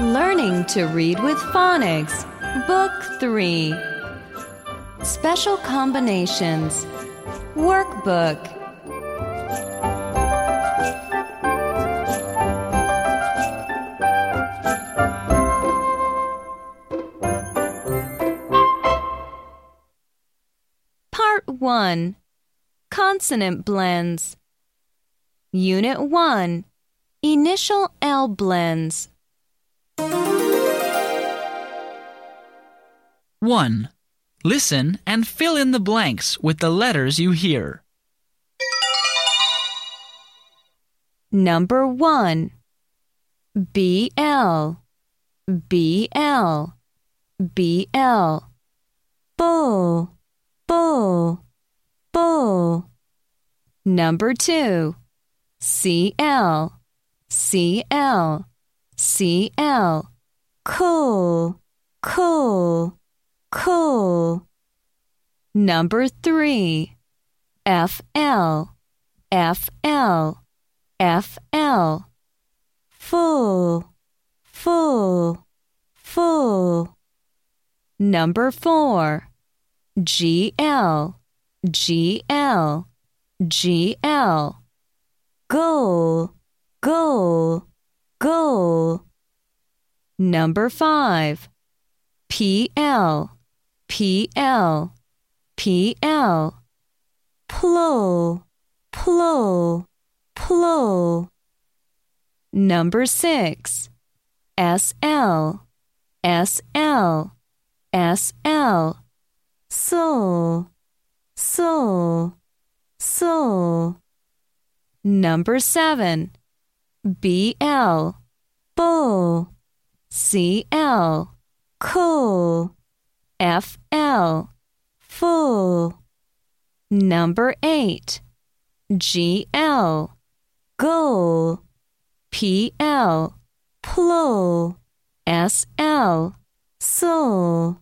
Welcome to Read with Phonics, Book 3 Special Combinations. Workbook. Part 1 Consonant Blends. Unit 1 Initial L Blends 1. Listen and fill in the blanks with the letters you hear. Number 1 B L. B L. B L. Bull. Bull. Bull. Number 2 C L C L. C L Cool. Cool. Cool. Number 3 F L. F L. F L. Full Full Full Number 4 G L. G L. G L. Goal. Goal Number 5 P L. P L. P L. Plural Plural Plural Number 6 S L. S L. S L. Soul. Soul. Soul. Number 7 B L. Bull C L. Cool. F L. Full Number 8 G L. Goal. P L. Plural. S L. Soul